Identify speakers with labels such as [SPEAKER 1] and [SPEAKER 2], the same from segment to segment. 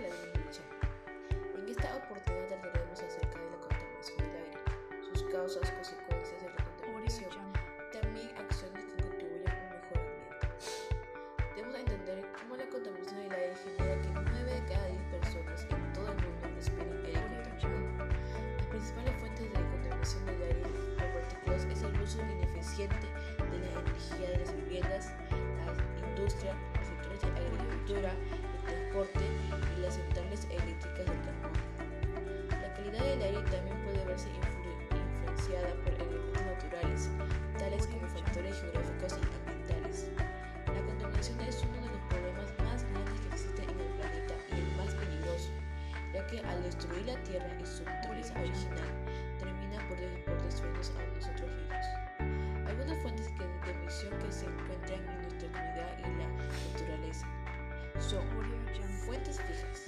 [SPEAKER 1] la. En esta oportunidad trataremos acerca de la contaminación del aire, sus causas, consecuencias de la contaminación, también acciones que contribuyen a un mejor ambiente. Debemos entender cómo la contaminación del aire genera que 9 de cada 10 personas en todo el mundo respiren aire contaminado. Las principales fuentes de contaminación del aire por partículas es el uso ineficiente de la energía de las viviendas, la industria, de agricultura, transporte y las centrales eléctricas del carbón. La calidad del aire también puede verse influenciada por elementos naturales, tales como factores geográficos y ambientales. La contaminación es uno de los problemas más grandes que existen en el planeta y el más peligroso, ya que al destruir la Tierra y su naturaleza original, termina por, por destruirnos a nosotros mismos. Son fuentes fijas,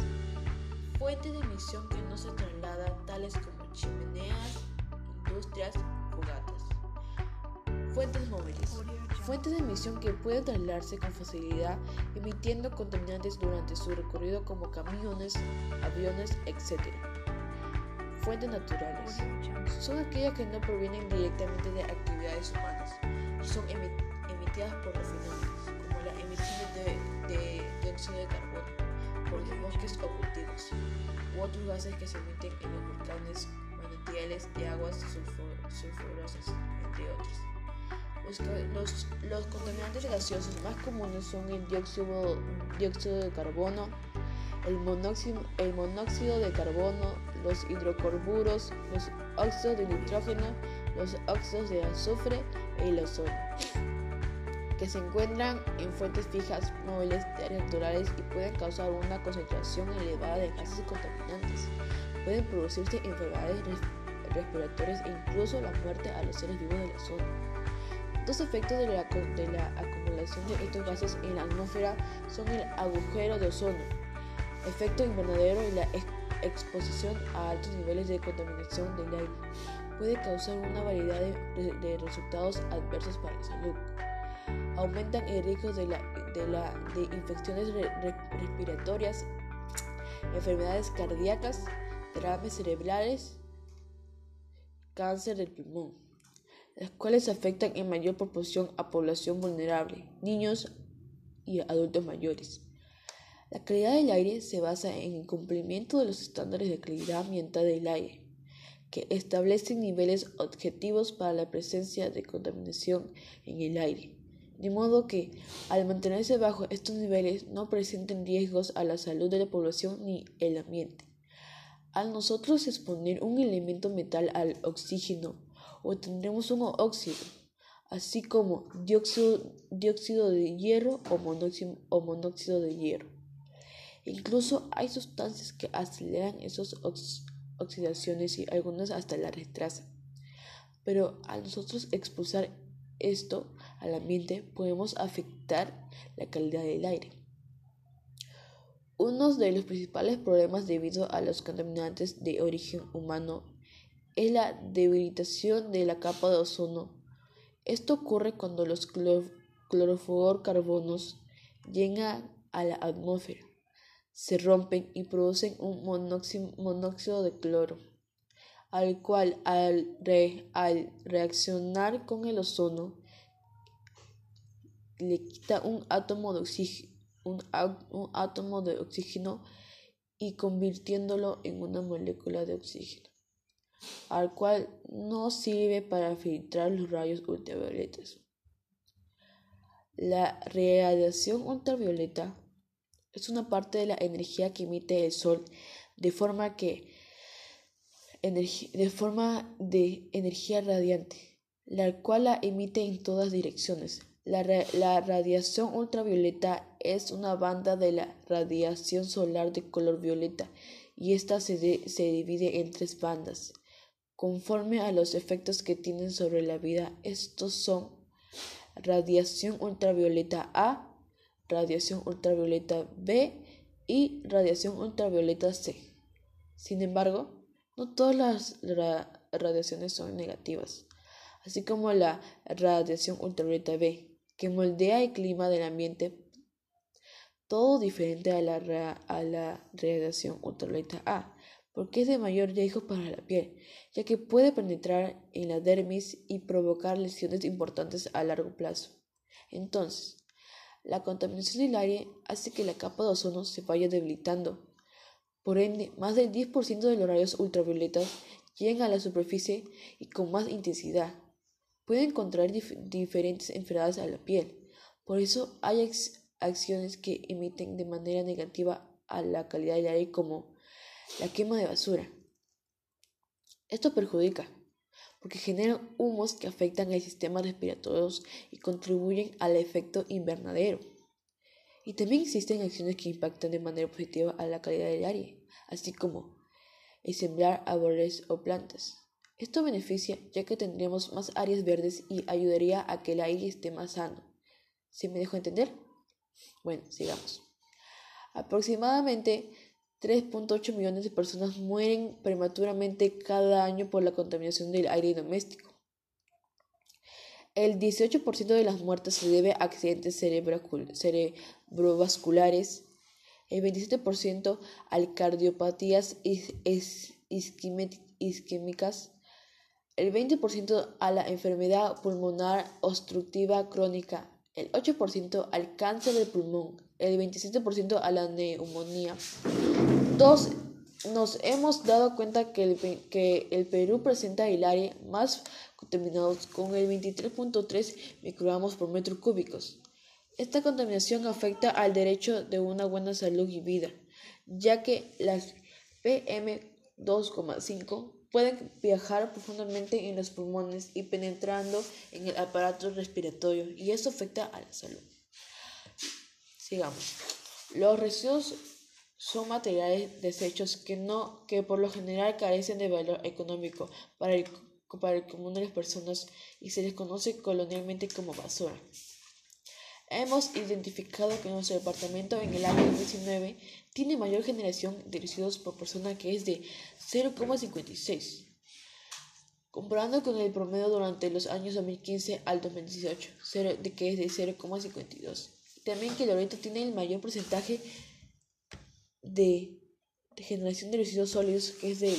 [SPEAKER 1] fuentes de emisión que no se trasladan tales como chimeneas, industrias, fogatas. Fuentes móviles, fuentes de emisión que pueden trasladarse con facilidad emitiendo contaminantes durante su recorrido como camiones, aviones, etc. Fuentes naturales son aquellas que no provienen directamente de actividades humanas y son emitidas por los fenómenos, como la emisión de, dióxido de carbono por los bosques o cultivos, u otros gases que se emiten en los volcanes, manantiales de aguas sulfurosas, entre otros. Los, los, los, contaminantes gaseosos más comunes son el dióxido, dióxido de carbono, el monóxido, el monóxido de carbono, los hidrocarburos, los óxidos de nitrógeno, los óxidos de azufre y el ozono que se encuentran en fuentes fijas, móviles, naturales y pueden causar una concentración elevada de gases contaminantes. Pueden producirse enfermedades respiratorias e incluso la muerte a los seres vivos de la zona. Dos efectos de la, de la acumulación de estos gases en la atmósfera son el agujero de ozono, efecto invernadero y la ex exposición a altos niveles de contaminación del aire. Puede causar una variedad de, resultados adversos para la salud aumentan el riesgo de, infecciones re, re, respiratorias, enfermedades cardíacas, derrames cerebrales, cáncer del pulmón, las cuales afectan en mayor proporción a población vulnerable, niños y adultos mayores. La calidad del aire se basa en el cumplimiento de los estándares de calidad ambiental del aire, que establecen niveles objetivos para la presencia de contaminación en el aire de modo que, al mantenerse bajo estos niveles, no presenten riesgos a la salud de la población ni el ambiente. Al nosotros exponer un elemento metal al oxígeno, obtendremos un óxido, así como dióxido, dióxido de hierro o monóxido, o monóxido de hierro. Incluso hay sustancias que aceleran esas ox oxidaciones y algunas hasta la retrasan. Pero al nosotros expulsar esto al ambiente podemos afectar la calidad del aire. Uno de los principales problemas debido a los contaminantes de origen humano es la debilitación de la capa de ozono. Esto ocurre cuando los clorofluorcarbonos llegan a la atmósfera, se rompen y producen un monóxido de cloro al cual al, reaccionar con el ozono le quita un átomo de oxígeno, un, átomo de oxígeno y convirtiéndolo en una molécula de oxígeno, al cual no sirve para filtrar los rayos ultravioletas. La radiación ultravioleta es una parte de la energía que emite el Sol, de forma que de forma de energía radiante, la cual la emite en todas direcciones. La, la, radiación ultravioleta es una banda de la radiación solar de color violeta y esta se, se divide en tres bandas. Conforme a los efectos que tienen sobre la vida, estos son radiación ultravioleta A, radiación ultravioleta B y radiación ultravioleta C. Sin embargo, no todas las radiaciones son negativas, así como la radiación ultravioleta B, que moldea el clima del ambiente. todo diferente a la, a la radiación ultravioleta A, porque es de mayor riesgo para la piel, ya que puede penetrar en la dermis y provocar lesiones importantes a largo plazo. Entonces, la contaminación del aire hace que la capa de ozono se vaya debilitando. Por ende, más del 10% de los rayos ultravioletas llegan a la superficie y con más intensidad. Pueden contraer diferentes enfermedades a la piel. Por eso hay acciones que emiten de manera negativa a la calidad del aire como la quema de basura. Esto perjudica porque generan humos que afectan el sistema respiratorio y contribuyen al efecto invernadero. Y también existen acciones que impactan de manera positiva a la calidad del aire, así como el sembrar árboles o plantas. Esto beneficia ya que tendríamos más áreas verdes y ayudaría a que el aire esté más sano. ¿Se me dejó entender? Bueno, sigamos. Aproximadamente 3.8 millones de personas mueren prematuramente cada año por la contaminación del aire doméstico. El 18% de las muertes se debe a accidentes cerebrovasculares, el 27% a cardiopatías isquémicas, el 20% a la enfermedad pulmonar obstructiva crónica, el 8% al cáncer del pulmón, el 27% a la neumonía. Dos, nos hemos dado cuenta que el, que el Perú presenta el área más contaminado con el 23.3 microgramos por metro cúbicos. Esta contaminación afecta al derecho de una buena salud y vida, ya que las PM2,5 pueden viajar profundamente en los pulmones y penetrando en el aparato respiratorio y eso afecta a la salud. Sigamos. Los residuos son materiales desechos que no que por lo general carecen de valor económico para el, para el común de las personas y se les conoce colonialmente como basura. Hemos identificado que nuestro departamento en el año 2019 tiene mayor generación de residuos por persona que es de 0,56, comparando con el promedio durante los años 2015 al 2018, de que es de 0,52. También que Loreto tiene el mayor porcentaje de, generación de residuos sólidos, que es de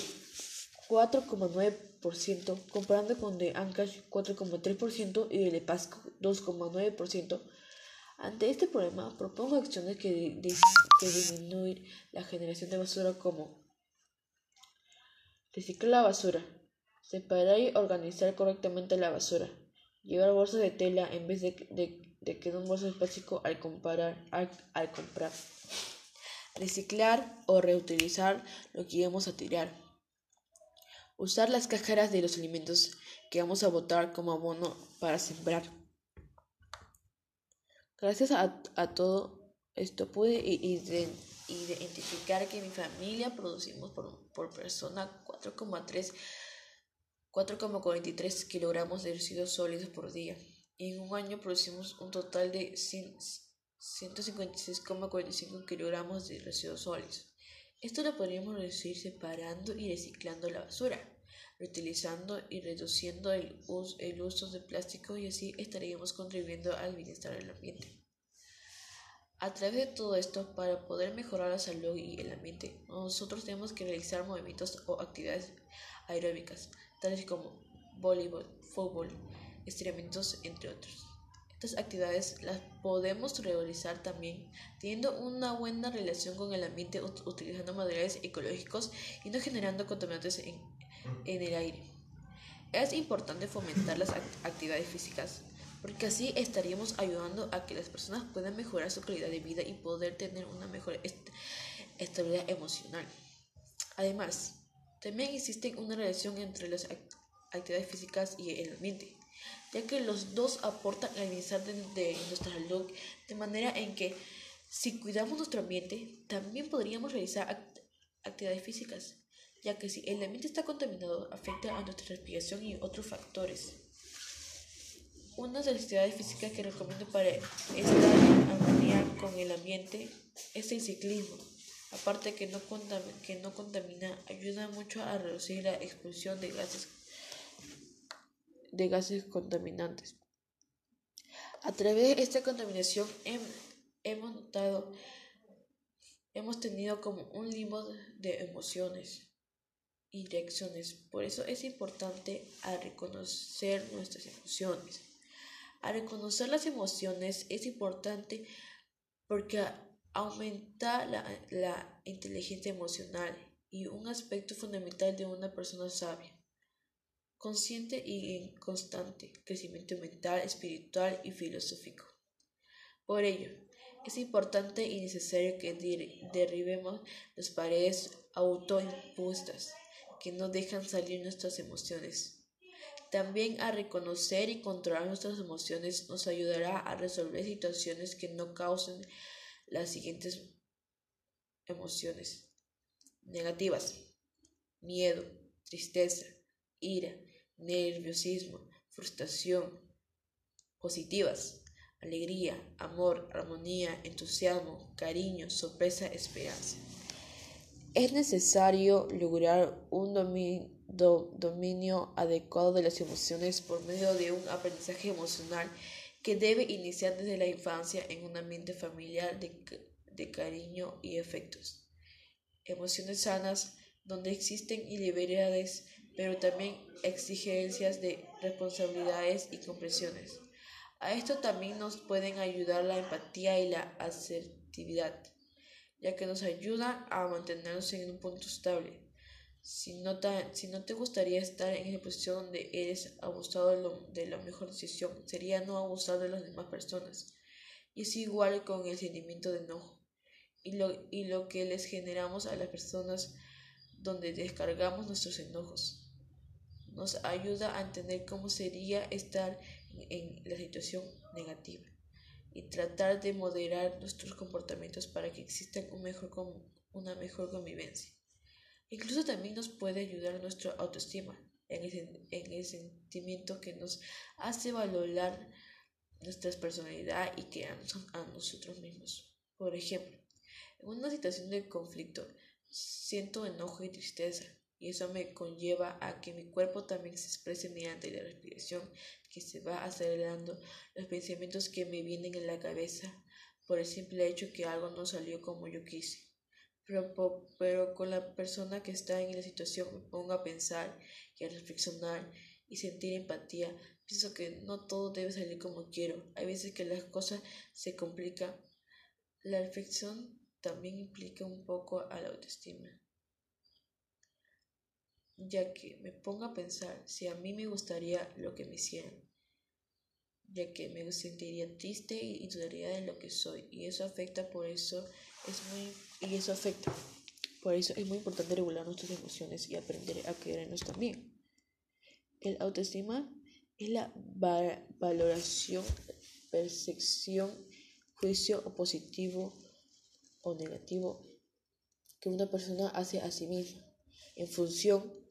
[SPEAKER 1] 4,9%, comparando con de Ancash 4,3% y de Pasco 2,9%. Ante este problema, propongo acciones que, que disminuir la generación de basura como reciclar la basura, separar y organizar correctamente la basura, llevar bolsas de tela en vez de, de, de que un bolso de plástico al, comparar, al, al comprar, reciclar o reutilizar lo que íbamos a tirar, usar las cajeras de los alimentos que vamos a botar como abono para sembrar. Gracias a, todo esto pude identificar que mi familia producimos por, por persona 4,3 4,43 kilogramos de residuos sólidos por día. Y en un año producimos un total de 156,45 kilogramos de residuos sólidos. Esto lo podríamos reducir separando y reciclando la basura reutilizando y reduciendo el uso, el uso de plástico y así estaríamos contribuyendo al bienestar del ambiente. A través de todo esto, para poder mejorar la salud y el ambiente, nosotros tenemos que realizar movimientos o actividades aeróbicas, tales como voleibol, fútbol, estiramientos, entre otros. Estas actividades las podemos realizar también teniendo una buena relación con el ambiente utilizando materiales ecológicos y no generando contaminantes en en el aire. Es importante fomentar las actividades físicas porque así estaríamos ayudando a que las personas puedan mejorar su calidad de vida y poder tener una mejor estabilidad emocional. Además, también existe una relación entre las actividades físicas y el ambiente, ya que los dos aportan al bienestar de, de nuestra salud, de manera en que si cuidamos nuestro ambiente, también podríamos realizar actividades físicas ya que si el ambiente está contaminado afecta a nuestra respiración y otros factores. Una de las actividades físicas que recomiendo para estar en armonía con el ambiente es el ciclismo. Aparte que no, que no contamina, ayuda mucho a reducir la expulsión de gases, de gases contaminantes. A través de esta contaminación hemos notado hemos tenido como un limbo de emociones y reacciones. Por eso es importante a reconocer nuestras emociones. A reconocer las emociones es importante porque aumenta la, la inteligencia emocional y un aspecto fundamental de una persona sabia, consciente y en constante crecimiento mental, espiritual y filosófico. Por ello, es importante y necesario que derribemos las paredes autoimpuestas que no dejan salir nuestras emociones. También a reconocer y controlar nuestras emociones nos ayudará a resolver situaciones que no causen las siguientes emociones negativas. Miedo, tristeza, ira, nerviosismo, frustración. Positivas. Alegría, amor, armonía, entusiasmo, cariño, sorpresa, esperanza. Es necesario lograr un dominio, adecuado de las emociones por medio de un aprendizaje emocional que debe iniciar desde la infancia en un ambiente familiar de, cariño y efectos. Emociones sanas donde existen libertades, pero también exigencias de responsabilidades y comprensiones. A esto también nos pueden ayudar la empatía y la asertividad ya que nos ayuda a mantenernos en un punto estable. Si no, si no te gustaría estar en esa posición donde eres abusado de, de la mejor decisión, sería no abusar de las demás personas. Y es igual con el sentimiento de enojo y lo, y lo que les generamos a las personas donde descargamos nuestros enojos. Nos ayuda a entender cómo sería estar en la situación negativa y tratar de moderar nuestros comportamientos para que exista un mejor una mejor convivencia. Incluso también nos puede ayudar nuestra autoestima en el, en el sentimiento que nos hace valorar nuestra personalidad y que a, a nosotros mismos. Por ejemplo, en una situación de conflicto siento enojo y tristeza y eso me conlleva a que mi cuerpo también se exprese mediante la respiración que se va acelerando los pensamientos que me vienen en la cabeza por el simple hecho que algo no salió como yo quise. Pero, pero con la persona que está en la situación me pongo a pensar y a reflexionar y sentir empatía. Pienso que no todo debe salir como quiero. Hay veces que las cosas se complican. La reflexión también implica un poco a la autoestima ya que me pongo a pensar si a mí me gustaría lo que me hicieran, ya que me sentiría triste y dudaría de lo que soy. Y eso afecta por eso es muy y eso afecta por eso es muy importante regular nuestras emociones y aprender a querernos también el autoestima es la valoración percepción juicio o positivo o negativo que una persona hace a sí misma en función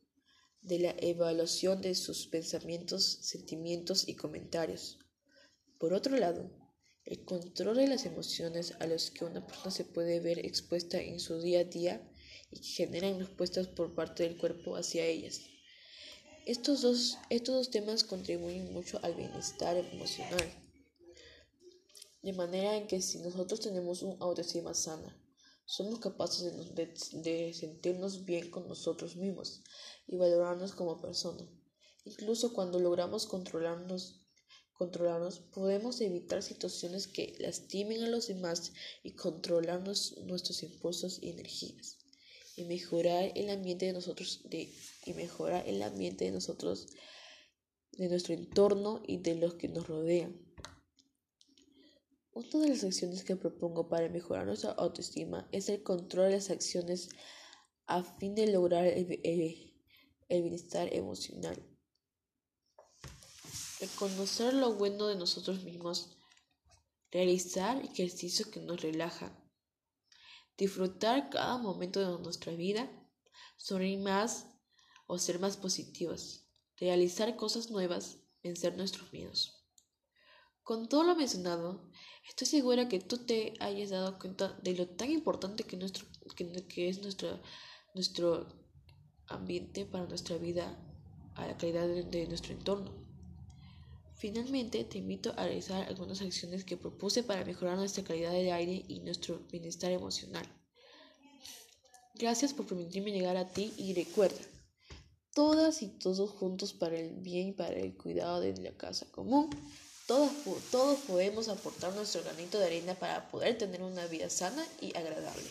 [SPEAKER 1] de la evaluación de sus pensamientos, sentimientos y comentarios. Por otro lado, el control de las emociones a las que una persona se puede ver expuesta en su día a día y que generan respuestas por parte del cuerpo hacia ellas. Estos dos, estos dos temas contribuyen mucho al bienestar emocional. De manera en que si nosotros tenemos un autoestima sana, somos capaces de, sentirnos bien con nosotros mismos y valorarnos como personas. Incluso cuando logramos controlarnos, controlarnos, podemos evitar situaciones que lastimen a los demás y controlar nuestros impulsos y energías. Y mejorar el ambiente de nosotros, y mejorar el ambiente de nosotros, de nuestro entorno y de los que nos rodean. Una de las acciones que propongo para mejorar nuestra autoestima es el control de las acciones a fin de lograr el, bienestar emocional. Reconocer lo bueno de nosotros mismos, realizar ejercicios que nos relajan, disfrutar cada momento de nuestra vida, sonreír más o ser más positivos, realizar cosas nuevas, vencer nuestros miedos. Con todo lo mencionado, estoy segura que tú te hayas dado cuenta de lo tan importante que, nuestro, que, es nuestro, nuestro ambiente para nuestra vida, a la calidad de, nuestro entorno. Finalmente, te invito a realizar algunas acciones que propuse para mejorar nuestra calidad de aire y nuestro bienestar emocional. Gracias por permitirme llegar a ti y recuerda, todas y todos juntos para el bien y para el cuidado de la casa común. Todos, todos podemos aportar nuestro granito de arena para poder tener una vida sana y agradable.